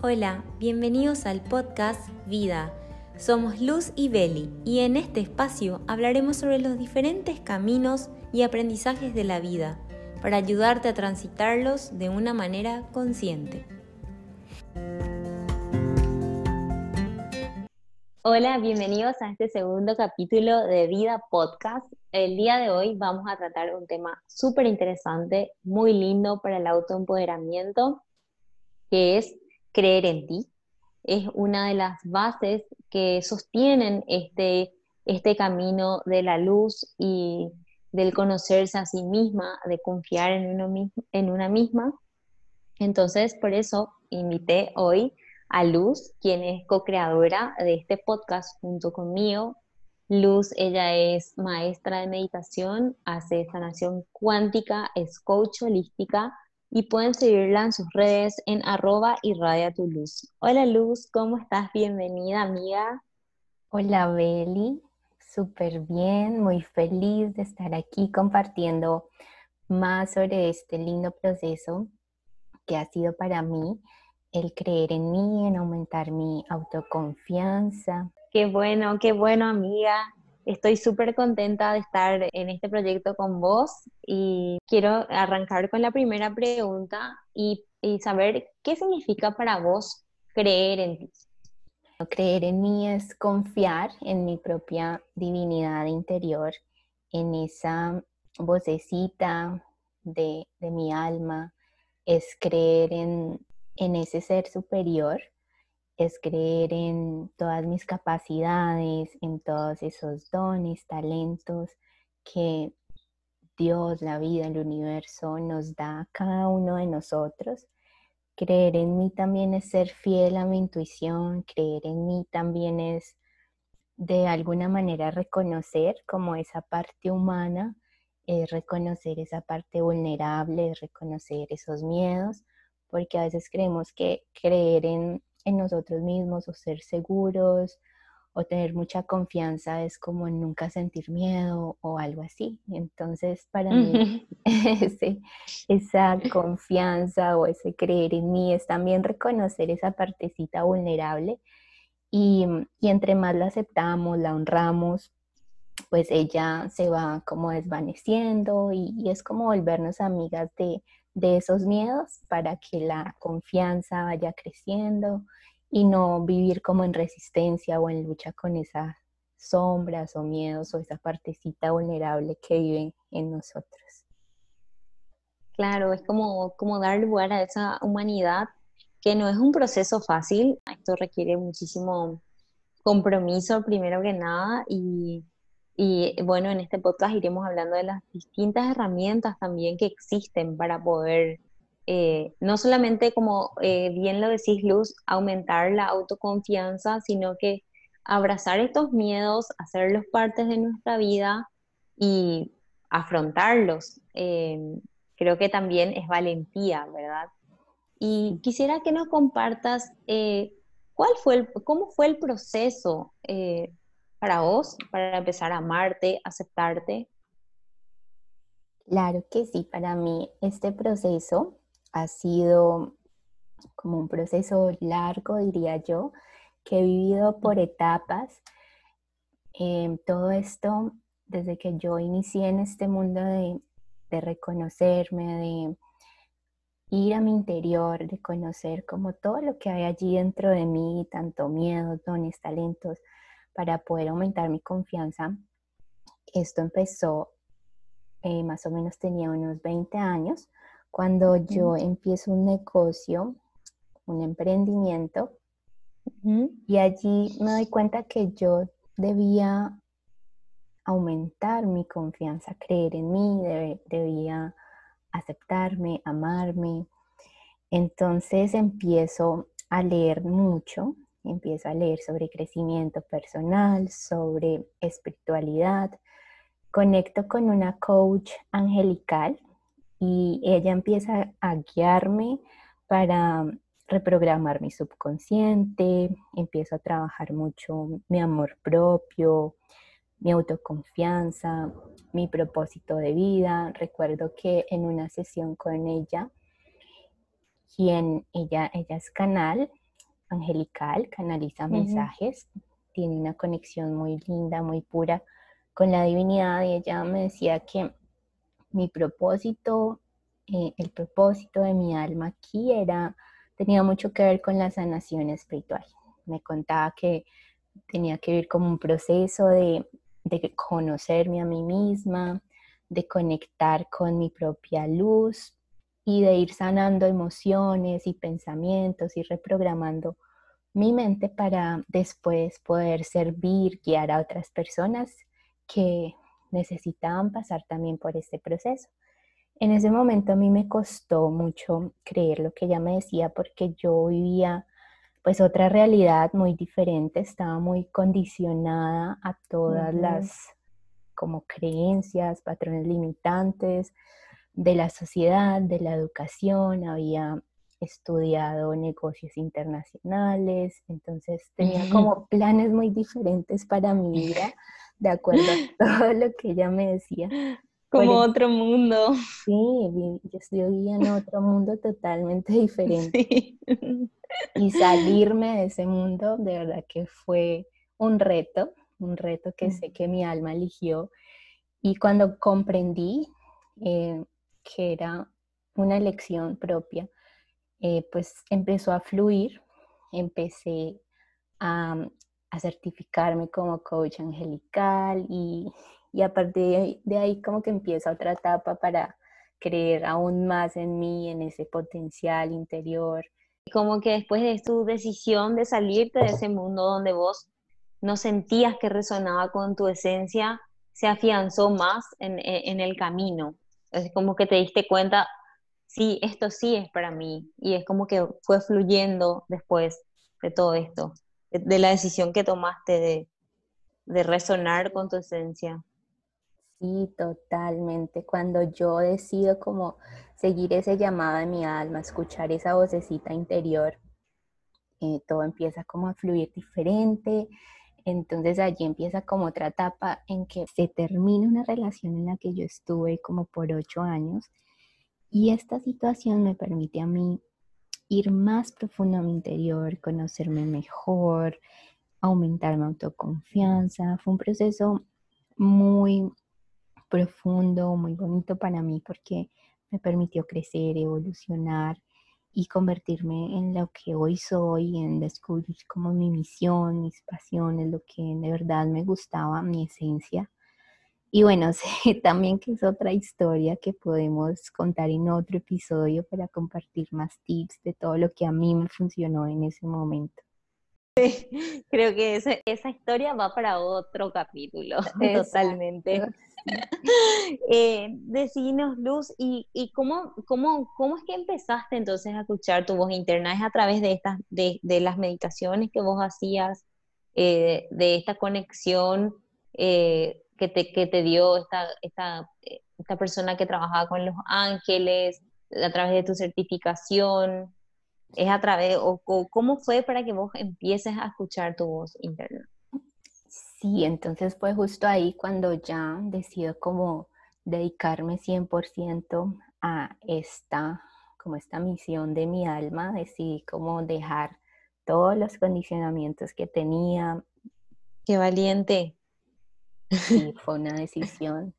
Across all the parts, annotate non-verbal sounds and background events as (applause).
Hola, bienvenidos al podcast Vida. Somos Luz y Beli y en este espacio hablaremos sobre los diferentes caminos y aprendizajes de la vida para ayudarte a transitarlos de una manera consciente. Hola, bienvenidos a este segundo capítulo de Vida Podcast. El día de hoy vamos a tratar un tema súper interesante, muy lindo para el autoempoderamiento, que es creer en ti. Es una de las bases que sostienen este, este camino de la luz y del conocerse a sí misma, de confiar en, uno en una misma. Entonces, por eso invité hoy a Luz, quien es co-creadora de este podcast junto conmigo. Luz, ella es maestra de meditación, hace sanación cuántica, es coach holística y pueden seguirla en sus redes en arroba irradia tu luz. Hola Luz, ¿cómo estás? Bienvenida amiga. Hola Beli, súper bien, muy feliz de estar aquí compartiendo más sobre este lindo proceso que ha sido para mí el creer en mí, en aumentar mi autoconfianza. Qué bueno, qué bueno amiga. Estoy súper contenta de estar en este proyecto con vos y quiero arrancar con la primera pregunta y, saber qué significa para vos creer en ti. Creer en mí es confiar en mi propia divinidad interior, en esa vocecita de, mi alma, es creer en, en ese ser superior es creer en todas mis capacidades, en todos esos dones, talentos que Dios, la vida, el universo nos da a cada uno de nosotros. Creer en mí también es ser fiel a mi intuición, creer en mí también es de alguna manera reconocer como esa parte humana, es reconocer esa parte vulnerable, es reconocer esos miedos, porque a veces creemos que creer en en nosotros mismos o ser seguros o tener mucha confianza es como nunca sentir miedo o algo así. Entonces, para mí, (laughs) esa confianza o ese creer en mí es también reconocer esa partecita vulnerable y, entre más la aceptamos, la honramos, pues ella se va como desvaneciendo y, y es como volvernos amigas de, de esos miedos para que la confianza vaya creciendo y no vivir como en resistencia o en lucha con esas sombras o miedos o esa partecita vulnerable que vive en nosotros. Claro, es como, como dar lugar a esa humanidad que no es un proceso fácil, esto requiere muchísimo compromiso primero que nada y y bueno, en este podcast iremos hablando de las distintas herramientas también que existen para poder, eh, no solamente como eh, bien lo decís Luz, aumentar la autoconfianza, sino que abrazar estos miedos, hacerlos partes de nuestra vida y afrontarlos. Eh, creo que también es valentía, ¿verdad? Y quisiera que nos compartas cuál fue el, cómo fue el proceso para vos, para empezar a amarte, aceptarte? Claro que sí, para mí este proceso ha sido como un proceso largo, diría yo, que he vivido por etapas. Em, todo esto desde que yo inicié en este mundo de, de reconocerme, de ir a mi interior, de conocer como todo lo que hay allí dentro de mí, tanto miedos, dones, talentos, para poder aumentar mi confianza. Esto empezó, eh, más o menos tenía unos 20 años, cuando yo empiezo un negocio, un emprendimiento, y allí me doy cuenta que yo debía aumentar mi confianza, creer en mí, debía aceptarme, amarme. Entonces empiezo a leer mucho empiezo a leer sobre crecimiento personal, sobre espiritualidad. Conecto con una coach angelical y ella empieza a guiarme para reprogramar mi subconsciente, empiezo a trabajar mucho mi amor propio, mi autoconfianza, mi propósito de vida. Recuerdo que en una sesión con ella, quien ella, ella es canal, angelical, canaliza mensajes, tiene una conexión muy linda, muy pura con la divinidad y ella me decía que mi propósito, eh, el propósito de mi alma aquí era, tenía mucho que ver con la sanación espiritual. Me contaba que tenía que vivir como un proceso de, de conocerme a mí misma, de conectar con mi propia luz y de ir sanando emociones y pensamientos y reprogramando mi mente para después poder servir, guiar a otras personas que necesitaban pasar también por este proceso. En ese momento a mí me costó mucho creer lo que ella me decía porque yo vivía pues otra realidad muy diferente, estaba muy condicionada a todas las como creencias, patrones limitantes de la sociedad, de la educación, había estudiado negocios internacionales, entonces tenía como planes muy diferentes para mi vida, de acuerdo a (laughs) todo lo que ella me decía. Como otro mundo. Sí, yo vivía en otro mundo totalmente diferente. Y (laughs) salirme de ese mundo, de verdad que fue un reto, un reto que sé que mi alma eligió. Y cuando comprendí eh, que era una elección propia, eh, pues empezó a fluir, empecé a, certificarme como coach angelical y, y a partir de ahí como que empieza otra etapa para creer aún más en mí, en ese potencial interior. Como que después de tu decisión de salirte de ese mundo donde vos no sentías que resonaba con tu esencia, se afianzó más en, en el camino. Es como que te diste cuenta, sí, esto sí es para mí. Y es como que fue fluyendo después de todo esto, de, la decisión que tomaste de, de resonar con tu esencia. Sí, totalmente. Cuando yo decido como seguir ese llamado de mi alma, escuchar esa vocecita interior, eh, todo empieza como a fluir diferente. Entonces allí empieza como otra etapa en que se termina una relación en la que yo estuve como por ocho años y esta situación me permite a mí ir más profundo a mi interior, conocerme mejor, aumentar mi autoconfianza. Fue un proceso muy profundo, muy bonito para mí porque me permitió crecer, evolucionar y convertirme en lo que hoy soy, en descubrir como mi misión, mis pasiones, lo que de verdad me gustaba, mi esencia. Y bueno, (laughs) sé también que es otra historia que podemos contar en otro episodio para compartir más tips de todo lo que a mí me funcionó en ese momento. Creo que esa historia va para otro capítulo, (laughs) totalmente. (laughs) eh, decinos, Luz, ¿y, y cómo, cómo, cómo, es que empezaste entonces a escuchar tu voz interna? ¿Es a través de, estas, de, de las meditaciones que vos hacías, eh, de esta conexión eh, que, te, que te dio esta, esta, esta persona que trabajaba con los ángeles, a través de tu certificación? ¿Es a través, o, o cómo fue para que vos empieces a escuchar tu voz interna? Sí, entonces fue justo ahí cuando ya decido como dedicarme 100% a esta, como esta misión de mi alma, decidí como dejar todos los condicionamientos que tenía. Qué valiente. Sí, fue una decisión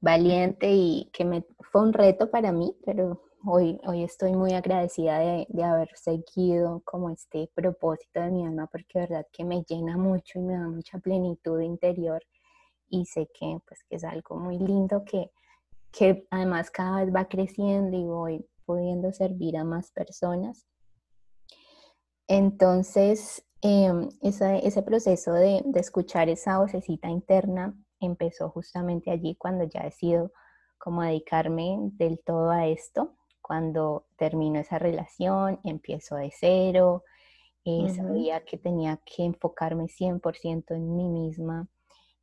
valiente y que me, fue un reto para mí, pero hoy, hoy estoy muy agradecida de, haber seguido como este propósito de mi alma porque de verdad que me llena mucho y me da mucha plenitud interior y sé que pues que es algo muy lindo que, que además cada vez va creciendo y voy pudiendo servir a más personas. Entonces, em, ese, proceso de, de, escuchar esa vocecita interna empezó justamente allí cuando ya decido como dedicarme del todo a esto cuando termino esa relación, empiezo de cero, eh, sabía que tenía que enfocarme 100% en mí misma,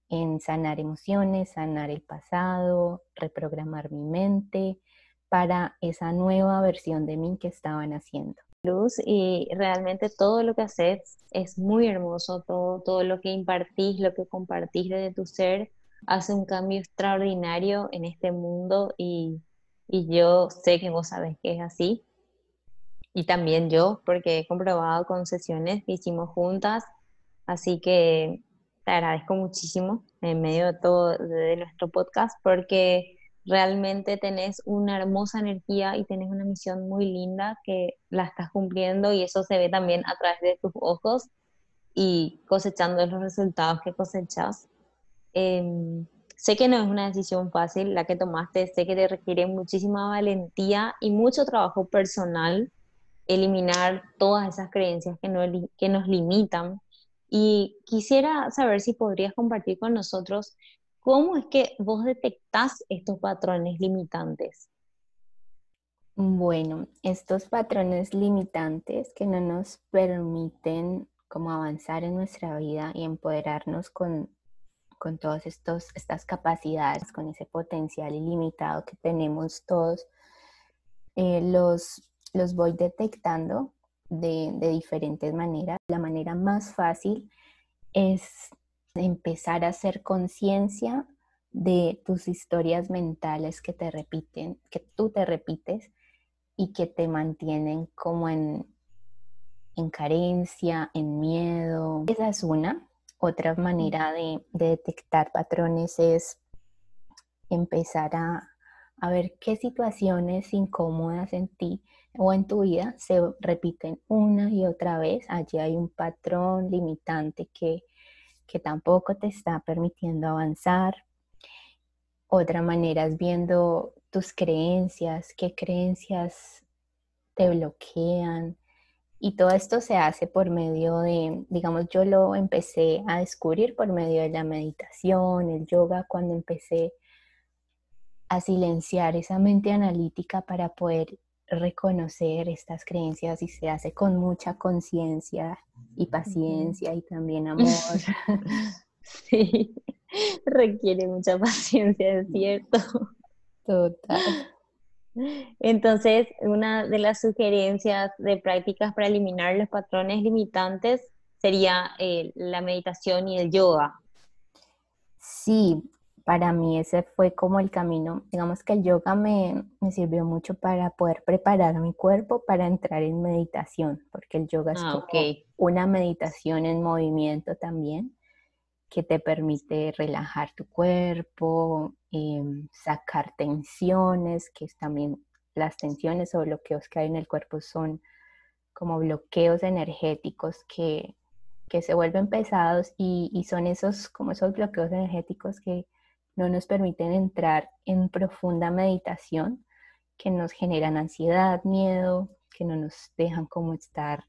en sanar emociones, sanar el pasado, reprogramar mi mente para esa nueva versión de mí que estaban haciendo. Luz, y realmente todo lo que haces es muy hermoso, todo, todo lo que impartís, lo que compartís de tu ser, hace un cambio extraordinario en este mundo y y yo sé que vos sabes que es así. y también yo, porque he comprobado con sesiones que hicimos juntas, así que te agradezco muchísimo en medio de todo de nuestro podcast, porque realmente tenés una hermosa energía y tenés una misión muy linda que la estás cumpliendo y eso se ve también a través de tus ojos y cosechando los resultados que cosechas. Em, sé que no es una decisión fácil la que tomaste, sé que te requiere muchísima valentía y mucho trabajo personal eliminar todas esas creencias que, no, que nos limitan. Y quisiera saber si podrías compartir con nosotros ¿Cómo es que vos detectás estos patrones limitantes? Bueno, estos patrones limitantes que no nos permiten como avanzar en nuestra vida y empoderarnos con, con todas estas capacidades, con ese potencial ilimitado que tenemos todos, eh, los, los voy detectando de, de diferentes maneras. La manera más fácil es empezar a hacer conciencia de tus historias mentales que te repiten, que tú te repites y que te mantienen como en, en carencia, en miedo. Esa es una. Otra manera de, detectar patrones es empezar a, ver qué situaciones incómodas en ti o en tu vida se repiten una y otra vez. Allí hay un patrón limitante que tampoco te está permitiendo avanzar. Otra manera es viendo tus creencias, qué creencias te bloquean. Y todo esto se hace por medio de, digamos, yo lo empecé a descubrir por medio de la meditación, el yoga, cuando empecé a silenciar esa mente analítica para poder reconocer estas creencias y se hace con mucha conciencia y paciencia y también amor. (laughs) (laughs) Sí, requiere mucha paciencia, es cierto. Total. Entonces, una de las sugerencias de prácticas para eliminar los patrones limitantes sería eh, la meditación y el yoga. Sí, para mí ese fue como el camino. Digamos que el yoga me, sirvió mucho para poder preparar mi cuerpo para entrar en meditación, porque el yoga es ah, una meditación en movimiento también que te permite relajar tu cuerpo, em, sacar tensiones, que también las tensiones o bloqueos que hay en el cuerpo son como bloqueos energéticos que, se vuelven pesados y, y, son esos como esos bloqueos energéticos que no nos permiten entrar en profunda meditación, que nos generan ansiedad, miedo, que no nos dejan como estar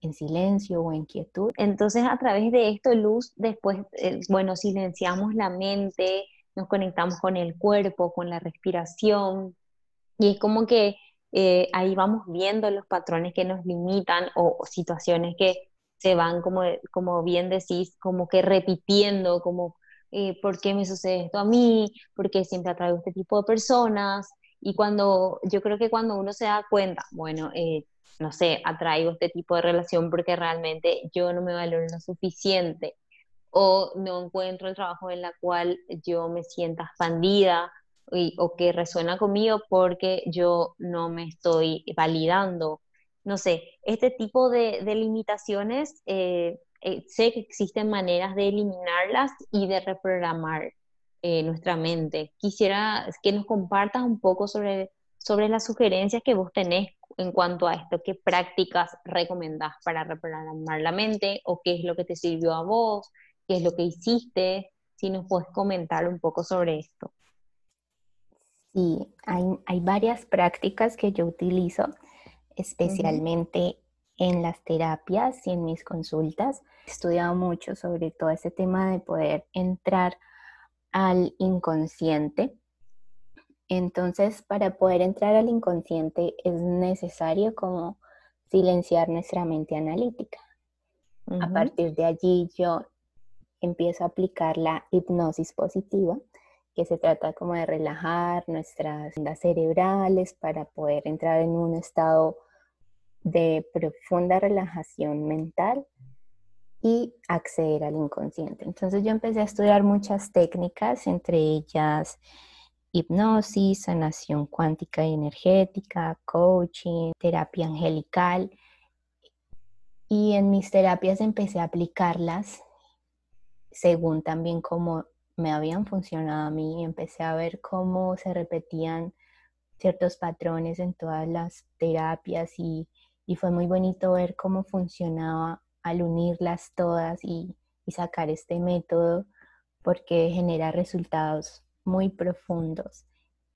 en silencio o en quietud. Entonces, a través de esto, Luz, después, eh, bueno, silenciamos la mente, nos conectamos con el cuerpo, con la respiración, y es como que eh, ahí vamos viendo los patrones que nos limitan o, o, situaciones que se van, como, como bien decís, como que repitiendo, como eh, por qué me sucede esto a mí, por qué siempre atraigo este tipo de personas. Y cuando, yo creo que cuando uno se da cuenta, bueno, eh, no sé, atraigo este tipo de relación porque realmente yo no me valoro lo suficiente o no encuentro el trabajo en la cual yo me sienta expandida o que resuena conmigo porque yo no me estoy validando. No sé, este tipo de, de limitaciones eh, eh, sé que existen maneras de eliminarlas y de reprogramar eh, nuestra mente. Quisiera que nos compartas un poco sobre, sobre las sugerencias que vos tenés en cuanto a esto, qué prácticas recomendás para reprogramar la mente o qué es lo que te sirvió a vos, qué es lo que hiciste, si nos puedes comentar un poco sobre esto. Sí, hay, hay varias prácticas que yo utilizo, especialmente en las terapias y en mis consultas. He estudiado mucho sobre todo ese tema de poder entrar al inconsciente. Entonces, para poder entrar al inconsciente es necesario como silenciar nuestra mente analítica. A partir de allí yo empiezo a aplicar la hipnosis positiva, que se trata como de relajar nuestras ondas cerebrales para poder entrar en un estado de profunda relajación mental y acceder al inconsciente. Entonces yo empecé a estudiar muchas técnicas, entre ellas hipnosis, sanación cuántica y energética, coaching, terapia angelical. Y en mis terapias empecé a aplicarlas según también cómo me habían funcionado a mí. Empecé a ver cómo se repetían ciertos patrones en todas las terapias y, fue muy bonito ver cómo funcionaba al unirlas todas y, y sacar este método porque genera resultados muy profundos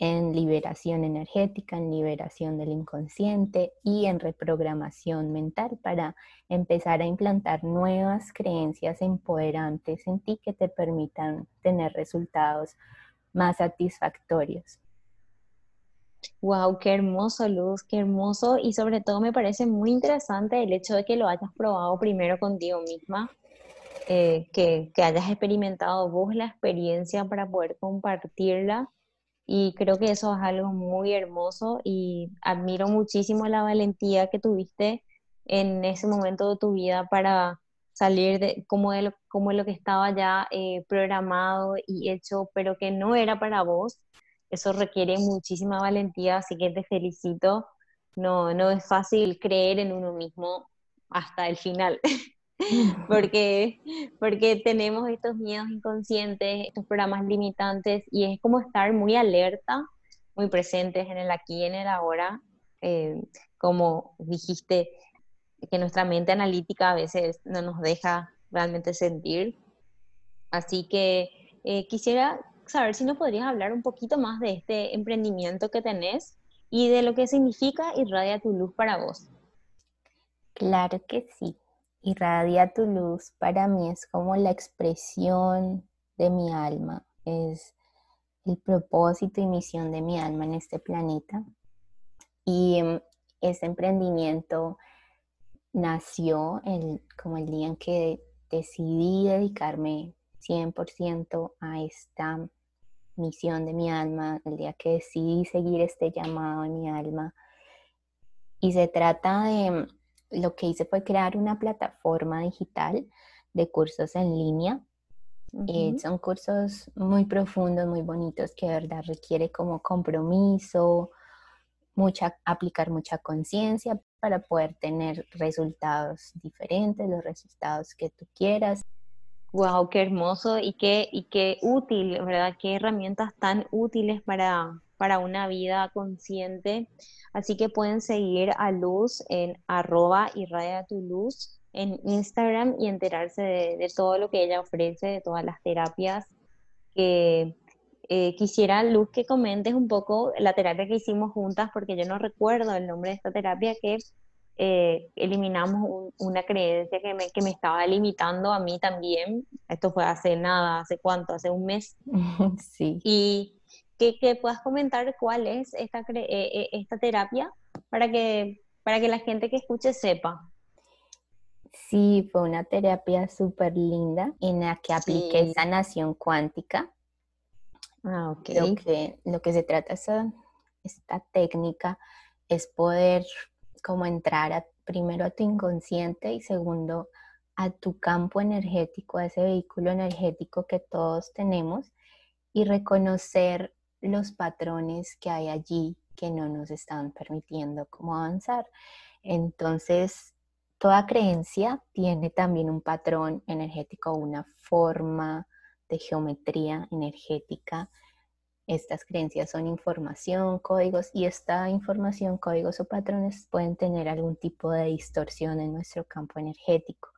en liberación energética, en liberación del inconsciente y en reprogramación mental para empezar a implantar nuevas creencias empoderantes en ti que te permitan tener resultados más satisfactorios. Wow, qué hermoso, Luz, qué hermoso. Y sobre todo me parece muy interesante el hecho de que lo hayas probado primero contigo misma, eh, que, que, hayas experimentado vos la experiencia para poder compartirla. Y creo que eso es algo muy hermoso y admiro muchísimo la valentía que tuviste en ese momento de tu vida para salir de como de lo, como lo que estaba ya eh, programado y hecho, pero que no era para vos eso requiere muchísima valentía, así que te felicito. No, no es fácil creer en uno mismo hasta el final, (laughs) (laughs) porque, porque tenemos estos miedos inconscientes, estos programas limitantes, y es como estar muy alerta, muy presentes en el aquí y en el ahora, eh, como dijiste, que nuestra mente analítica a veces no nos deja realmente sentir. Así que eh, quisiera saber si nos podrías hablar un poquito más de este emprendimiento que tenés y de lo que significa Irradia tu luz para vos. Claro que sí. Irradia tu luz para mí es como la expresión de mi alma, es el propósito y misión de mi alma en este planeta. Y este emprendimiento nació el, como el día en que decidí dedicarme 100% a esta misión de mi alma, el día que decidí seguir este llamado en mi alma. Y se trata de, lo que hice fue crear una plataforma digital de cursos en línea. Eh, son cursos muy profundos, muy bonitos, que de verdad requiere como compromiso, mucha, aplicar mucha conciencia para poder tener resultados diferentes, los resultados que tú quieras. Wow, qué hermoso y qué, y qué útil, ¿verdad? Qué herramientas tan útiles para, para una vida consciente. Así que pueden seguir a Luz en arroba irradia tu luz en Instagram y enterarse de, todo lo que ella ofrece, de todas las terapias que eh, quisiera, Luz, que comentes un poco la terapia que hicimos juntas, porque yo no recuerdo el nombre de esta terapia que eh, eliminamos una creencia que me, que me estaba limitando a mí también. Esto fue hace nada, hace cuánto, hace un mes. (laughs) Sí. Y que, que puedas comentar cuál es esta, eh, eh, esta terapia para que, para que la gente que escuche sepa. Sí, fue una terapia súper linda en la que apliqué sanación cuántica. Ah, ok. Lo que, lo que se trata esta, esta técnica es poder como entrar primero a tu inconsciente y segundo a tu campo energético, a ese vehículo energético que todos tenemos y reconocer los patrones que hay allí que no nos están permitiendo avanzar. Entonces, toda creencia tiene también un patrón energético, una forma de geometría energética estas creencias son información, códigos y esta información, códigos o patrones pueden tener algún tipo de distorsión en nuestro campo energético.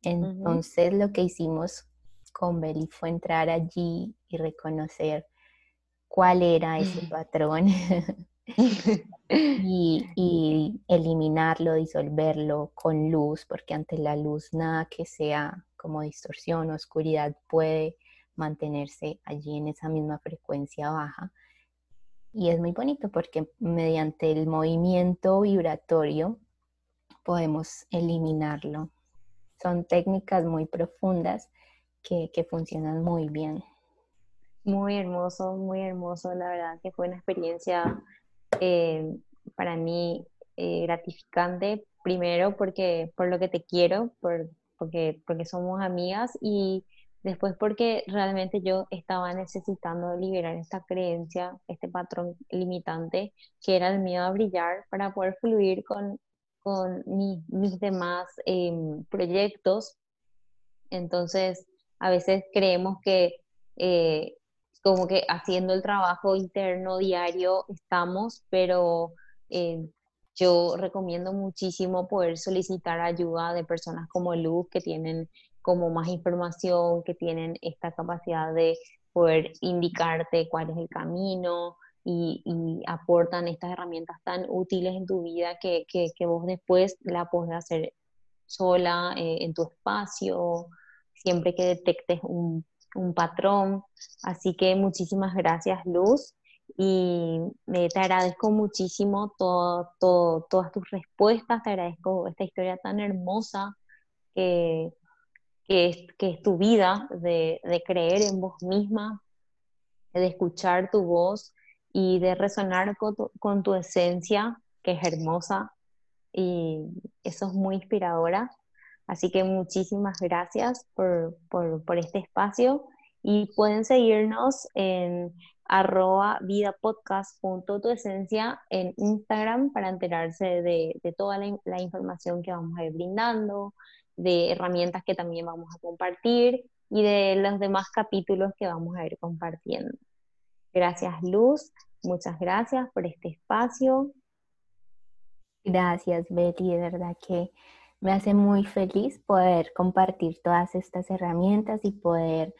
Entonces lo que hicimos con Beli fue entrar allí y reconocer cuál era ese patrón (laughs) y, y, eliminarlo, disolverlo con luz, porque ante la luz nada que sea como distorsión o oscuridad puede mantenerse allí en esa misma frecuencia baja. Y es muy bonito porque mediante el movimiento vibratorio podemos eliminarlo. Son técnicas muy profundas que, funcionan muy bien. Muy hermoso, muy hermoso, la verdad que fue una experiencia eh, para mí eh, gratificante, primero porque por lo que te quiero, por, porque, porque somos amigas y Después porque realmente yo estaba necesitando liberar esta creencia, este patrón limitante, que era el miedo a brillar para poder fluir con, con mis demás em, proyectos. Entonces, a veces creemos que eh, como que haciendo el trabajo interno diario estamos, pero eh, yo recomiendo muchísimo poder solicitar ayuda de personas como Luz que tienen como más información, que tienen esta capacidad de poder indicarte cuál es el camino y, aportan estas herramientas tan útiles en tu vida que, que, vos después la podés hacer sola eh, en tu espacio, siempre que detectes un, un, patrón. Así que muchísimas gracias Luz y te agradezco muchísimo todo, todo, todas tus respuestas, te agradezco esta historia tan hermosa que, que es, tu vida, de, creer en vos misma, de escuchar tu voz y de resonar con tu esencia, que es hermosa, y eso es muy inspiradora. Así que muchísimas gracias por, por, este espacio y pueden seguirnos en arroba vidapodcast.tuesencia en Instagram para enterarse de, de toda la, la, información que vamos a ir brindando, de herramientas que también vamos a compartir y de los demás capítulos que vamos a ir compartiendo. Gracias Luz, muchas gracias por este espacio. Gracias Betty, de verdad que me hace muy feliz poder compartir todas estas herramientas y poder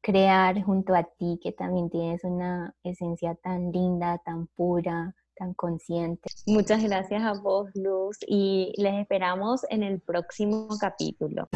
crear junto a ti, que también tienes una esencia tan linda, tan pura, tan consciente. Muchas gracias a vos, Luz, y les esperamos en el próximo capítulo.